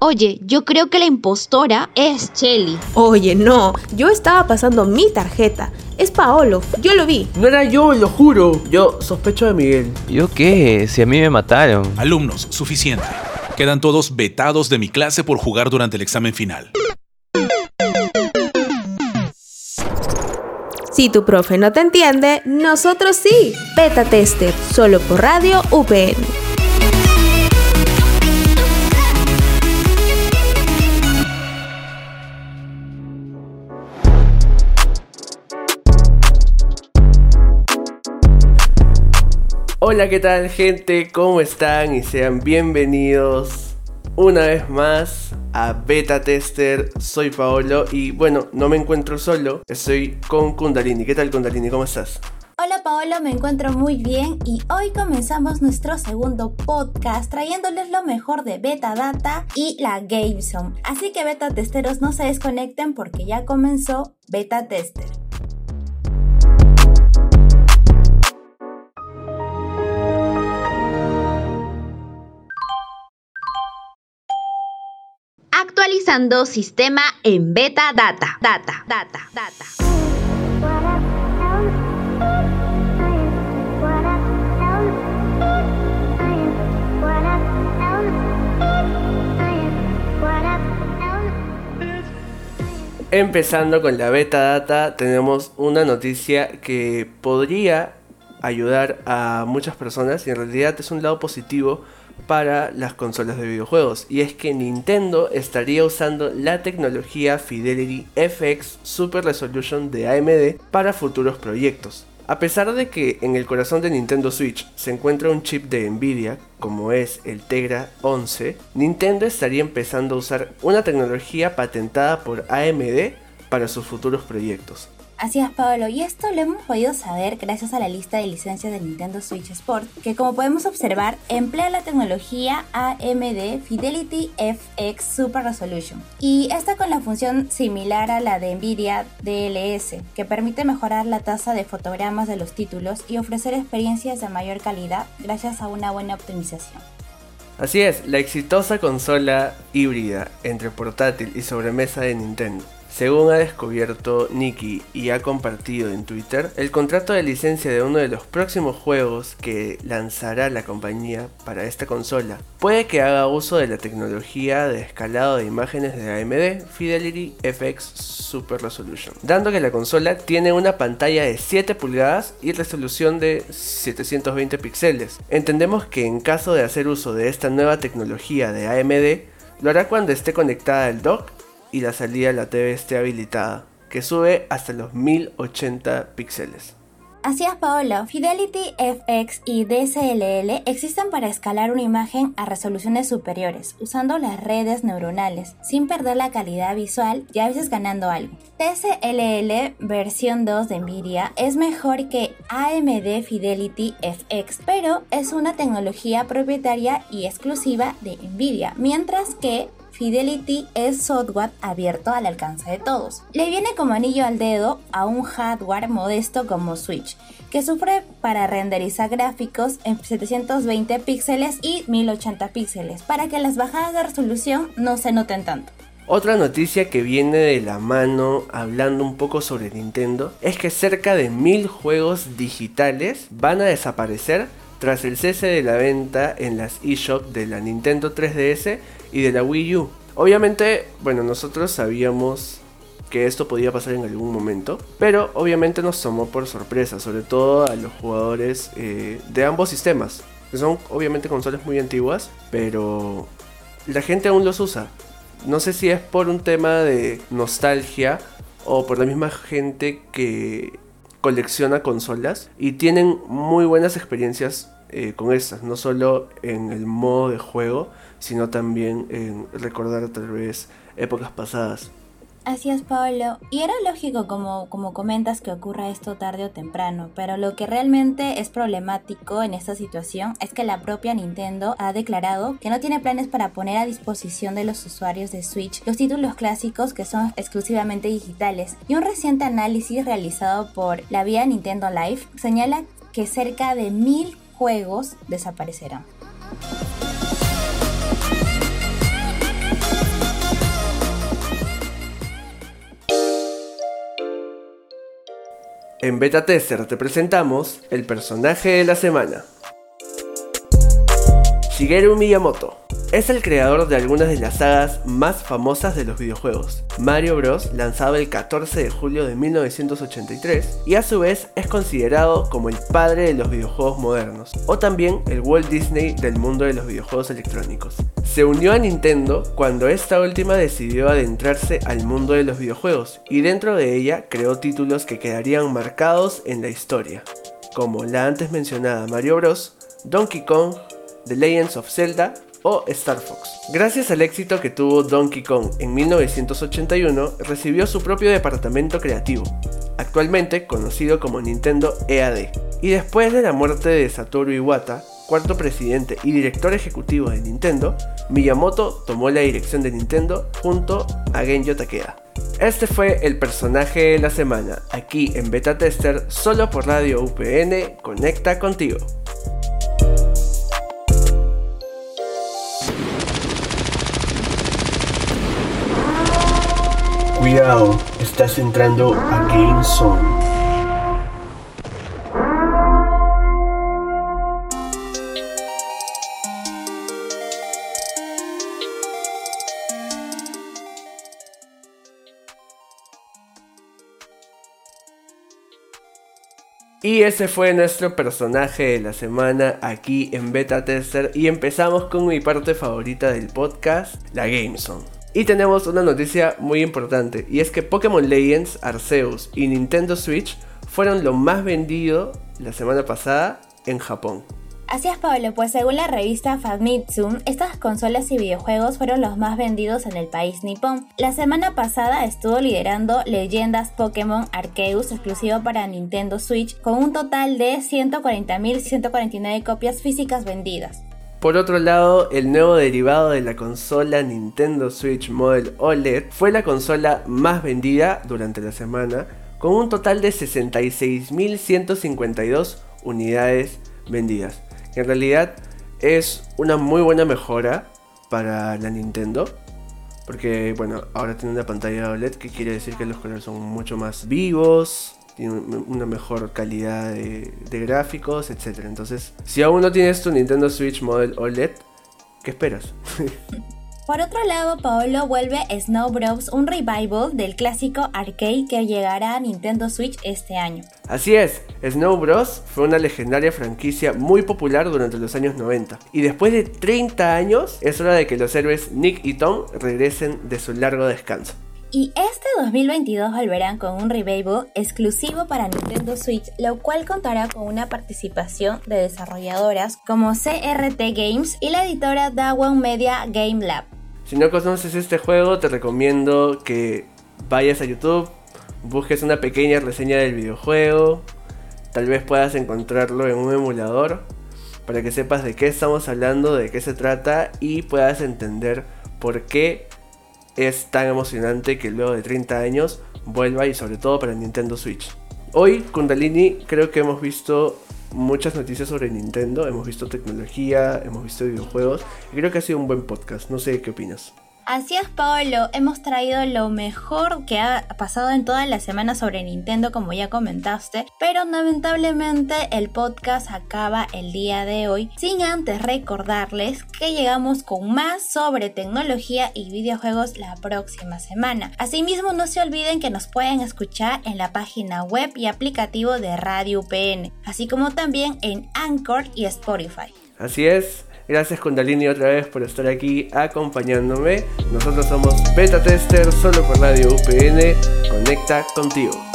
Oye, yo creo que la impostora es Shelly. Oye, no, yo estaba pasando mi tarjeta. Es Paolo, yo lo vi. No era yo, lo juro. Yo sospecho de Miguel. ¿Yo qué? Si a mí me mataron. Alumnos, suficiente. Quedan todos vetados de mi clase por jugar durante el examen final. Si tu profe no te entiende, nosotros sí. Beta Tester, solo por Radio UPN. Hola, ¿qué tal gente? ¿Cómo están? Y sean bienvenidos una vez más a Beta Tester. Soy Paolo y bueno, no me encuentro solo, estoy con Kundalini. ¿Qué tal Kundalini? ¿Cómo estás? Hola Paolo, me encuentro muy bien y hoy comenzamos nuestro segundo podcast trayéndoles lo mejor de Beta Data y la GameZone. Así que beta testeros no se desconecten porque ya comenzó Beta Tester. Sistema en beta data. Data, data, data. Empezando con la beta data, tenemos una noticia que podría ayudar a muchas personas y en realidad es un lado positivo para las consolas de videojuegos y es que Nintendo estaría usando la tecnología Fidelity FX Super Resolution de AMD para futuros proyectos. A pesar de que en el corazón de Nintendo Switch se encuentra un chip de Nvidia, como es el Tegra 11, Nintendo estaría empezando a usar una tecnología patentada por AMD para sus futuros proyectos. Así es, Pablo, y esto lo hemos podido saber gracias a la lista de licencias de Nintendo Switch Sport, que como podemos observar, emplea la tecnología AMD Fidelity FX Super Resolution. Y esta con la función similar a la de Nvidia DLS, que permite mejorar la tasa de fotogramas de los títulos y ofrecer experiencias de mayor calidad gracias a una buena optimización. Así es, la exitosa consola híbrida entre portátil y sobremesa de Nintendo según ha descubierto Nicky y ha compartido en Twitter, el contrato de licencia de uno de los próximos juegos que lanzará la compañía para esta consola puede que haga uso de la tecnología de escalado de imágenes de AMD Fidelity FX Super Resolution, dando que la consola tiene una pantalla de 7 pulgadas y resolución de 720 píxeles. Entendemos que en caso de hacer uso de esta nueva tecnología de AMD, lo hará cuando esté conectada al dock y la salida de la TV esté habilitada, que sube hasta los 1080 píxeles. Así es, Paolo. Fidelity FX y DSLL existen para escalar una imagen a resoluciones superiores, usando las redes neuronales, sin perder la calidad visual y a veces ganando algo. DSLL versión 2 de Nvidia es mejor que AMD Fidelity FX, pero es una tecnología propietaria y exclusiva de Nvidia, mientras que Fidelity es software abierto al alcance de todos. Le viene como anillo al dedo a un hardware modesto como Switch, que sufre para renderizar gráficos en 720 píxeles y 1080 píxeles, para que las bajadas de resolución no se noten tanto. Otra noticia que viene de la mano hablando un poco sobre Nintendo es que cerca de mil juegos digitales van a desaparecer tras el cese de la venta en las eShop de la Nintendo 3DS y de la Wii U. Obviamente, bueno, nosotros sabíamos que esto podía pasar en algún momento, pero obviamente nos tomó por sorpresa, sobre todo a los jugadores eh, de ambos sistemas, que son obviamente consolas muy antiguas, pero la gente aún los usa. No sé si es por un tema de nostalgia o por la misma gente que colecciona consolas y tienen muy buenas experiencias eh, con estas, no solo en el modo de juego, sino también en recordar tal vez épocas pasadas. Así es, Pablo. Y era lógico, como, como comentas, que ocurra esto tarde o temprano, pero lo que realmente es problemático en esta situación es que la propia Nintendo ha declarado que no tiene planes para poner a disposición de los usuarios de Switch los títulos clásicos que son exclusivamente digitales. Y un reciente análisis realizado por la vía Nintendo Live señala que cerca de mil juegos desaparecerán. En Beta Tester te presentamos el personaje de la semana. Shigeru Miyamoto es el creador de algunas de las sagas más famosas de los videojuegos. Mario Bros. lanzado el 14 de julio de 1983 y a su vez es considerado como el padre de los videojuegos modernos, o también el Walt Disney del mundo de los videojuegos electrónicos. Se unió a Nintendo cuando esta última decidió adentrarse al mundo de los videojuegos y dentro de ella creó títulos que quedarían marcados en la historia, como la antes mencionada Mario Bros., Donkey Kong, The Legends of Zelda o Star Fox. Gracias al éxito que tuvo Donkey Kong en 1981, recibió su propio departamento creativo, actualmente conocido como Nintendo EAD. Y después de la muerte de Satoru Iwata, cuarto presidente y director ejecutivo de Nintendo, Miyamoto tomó la dirección de Nintendo junto a Genjo Takeda. Este fue el personaje de la semana, aquí en Beta Tester, solo por Radio UPN, conecta contigo. Cuidado, estás entrando a Game Zone. Y ese fue nuestro personaje de la semana aquí en Beta Tester y empezamos con mi parte favorita del podcast, la Game Zone. Y tenemos una noticia muy importante, y es que Pokémon Legends, Arceus y Nintendo Switch fueron lo más vendido la semana pasada en Japón. Así es, Pablo, pues según la revista Famitsu, estas consolas y videojuegos fueron los más vendidos en el país nipón. La semana pasada estuvo liderando Leyendas Pokémon Arceus exclusivo para Nintendo Switch con un total de 140.149 copias físicas vendidas. Por otro lado, el nuevo derivado de la consola Nintendo Switch Model OLED fue la consola más vendida durante la semana, con un total de 66.152 unidades vendidas. En realidad es una muy buena mejora para la Nintendo. Porque bueno, ahora tiene una pantalla OLED que quiere decir que los colores son mucho más vivos, tiene una mejor calidad de, gráficos, etc. Entonces, si aún no tienes tu Nintendo Switch Model OLED, ¿qué esperas? Por otro lado, Paolo vuelve Snow Bros, un revival del clásico arcade que llegará a Nintendo Switch este año. Así es, Snow Bros fue una legendaria franquicia muy popular durante los años 90, y después de 30 años es hora de que los héroes Nick y Tom regresen de su largo descanso. Y este 2022 volverán con un revival exclusivo para Nintendo Switch, lo cual contará con una participación de desarrolladoras como CRT Games y la editora Dawan Media Game Lab. Si no conoces este juego, te recomiendo que vayas a YouTube, busques una pequeña reseña del videojuego, tal vez puedas encontrarlo en un emulador para que sepas de qué estamos hablando, de qué se trata y puedas entender por qué es tan emocionante que luego de 30 años vuelva y sobre todo para Nintendo Switch. Hoy, Kundalini, creo que hemos visto muchas noticias sobre Nintendo, hemos visto tecnología, hemos visto videojuegos y creo que ha sido un buen podcast. No sé qué opinas. Así es, Pablo. Hemos traído lo mejor que ha pasado en toda la semana sobre Nintendo, como ya comentaste. Pero lamentablemente el podcast acaba el día de hoy. Sin antes recordarles que llegamos con más sobre tecnología y videojuegos la próxima semana. Asimismo, no se olviden que nos pueden escuchar en la página web y aplicativo de Radio UPN, así como también en Anchor y Spotify. Así es. Gracias Kundalini otra vez por estar aquí acompañándome. Nosotros somos Beta Tester, solo por Radio UPN. Conecta contigo.